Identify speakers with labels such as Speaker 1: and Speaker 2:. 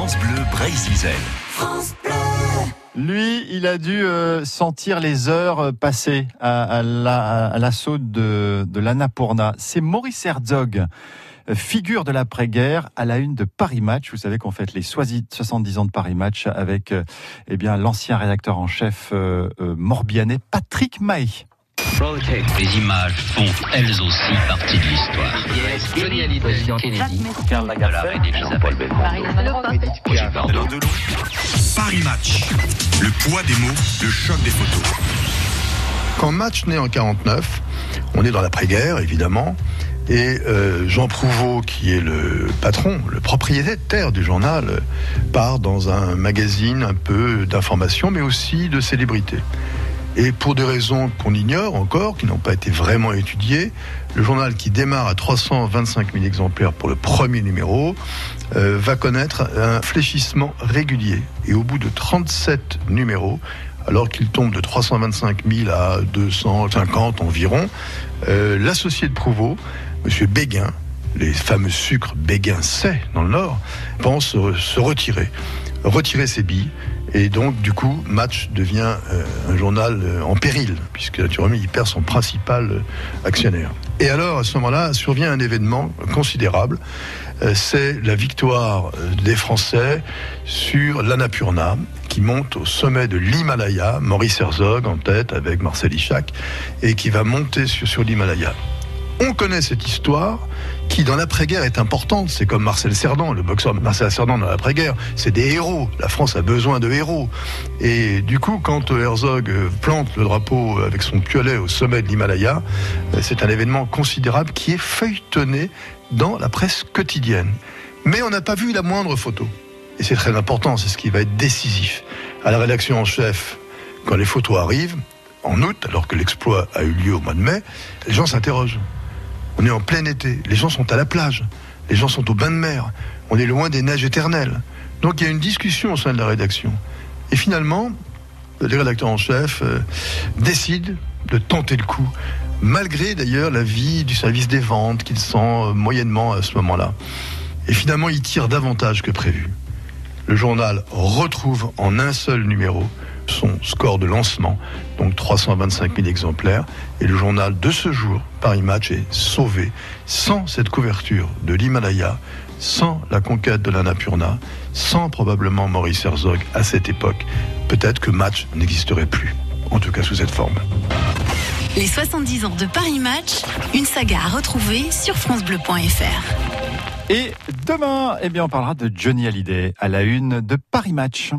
Speaker 1: France Bleu Brésil.
Speaker 2: France Bleu.
Speaker 3: Lui, il a dû euh, sentir les heures passer à, à la- à l'assaut de, de l'Annapurna. C'est Maurice Herzog, euh, figure de l'après-guerre, à la une de Paris Match. Vous savez qu'on fête les 70 ans de Paris Match avec euh, eh bien l'ancien rédacteur en chef euh, euh, morbihanais Patrick Mahé.
Speaker 4: Les images font elles aussi partie de l'histoire. Johnny Hallyday, Kennedy, Karl Lagerfeld,
Speaker 5: Paris Match. Le poids des mots, le choc des photos.
Speaker 6: Quand Match naît en 49, on est dans l'après-guerre, évidemment. Et euh, Jean Prouveau, qui est le patron, le propriétaire du journal, part dans un magazine un peu d'information, mais aussi de célébrité. Et pour des raisons qu'on ignore encore, qui n'ont pas été vraiment étudiées, le journal qui démarre à 325 000 exemplaires pour le premier numéro euh, va connaître un fléchissement régulier. Et au bout de 37 numéros, alors qu'il tombe de 325 000 à 250 environ, euh, l'associé de Prouveau, M. Béguin, les fameux sucres Béguin C dans le Nord, pense se retirer, retirer ses billes. Et donc, du coup, Match devient euh, un journal euh, en péril, puisque naturellement, il perd son principal euh, actionnaire. Et alors, à ce moment-là, survient un événement considérable. C'est la victoire des Français sur l'Annapurna, qui monte au sommet de l'Himalaya, Maurice Herzog en tête avec Marcel Isaac, et qui va monter sur l'Himalaya. On connaît cette histoire qui, dans l'après-guerre, est importante. C'est comme Marcel Cerdan, le boxeur Marcel Cerdan dans l'après-guerre. C'est des héros. La France a besoin de héros. Et du coup, quand Herzog euh, plante le drapeau avec son piolet au sommet de l'Himalaya, euh, c'est un événement considérable qui est feuilletonné dans la presse quotidienne. Mais on n'a pas vu la moindre photo. Et c'est très important, c'est ce qui va être décisif. À la rédaction en chef, quand les photos arrivent, en août, alors que l'exploit a eu lieu au mois de mai, les gens s'interrogent. On est en plein été, les gens sont à la plage, les gens sont au bain de mer, on est loin des neiges éternelles. Donc il y a une discussion au sein de la rédaction. Et finalement, les rédacteurs en chef euh, décident de tenter le coup, malgré d'ailleurs l'avis du service des ventes qu'ils sent euh, moyennement à ce moment-là. Et finalement, ils tirent davantage que prévu. Le journal retrouve en un seul numéro son score de lancement, donc 325 000 exemplaires. Et le journal de ce jour, Paris Match, est sauvé sans cette couverture de l'Himalaya, sans la conquête de l'Annapurna, sans probablement Maurice Herzog à cette époque. Peut-être que Match n'existerait plus, en tout cas sous cette forme.
Speaker 7: Les 70 ans de Paris Match, une saga à retrouver sur francebleu.fr.
Speaker 3: Et demain, eh bien, on parlera de Johnny Hallyday à la une de Paris Match.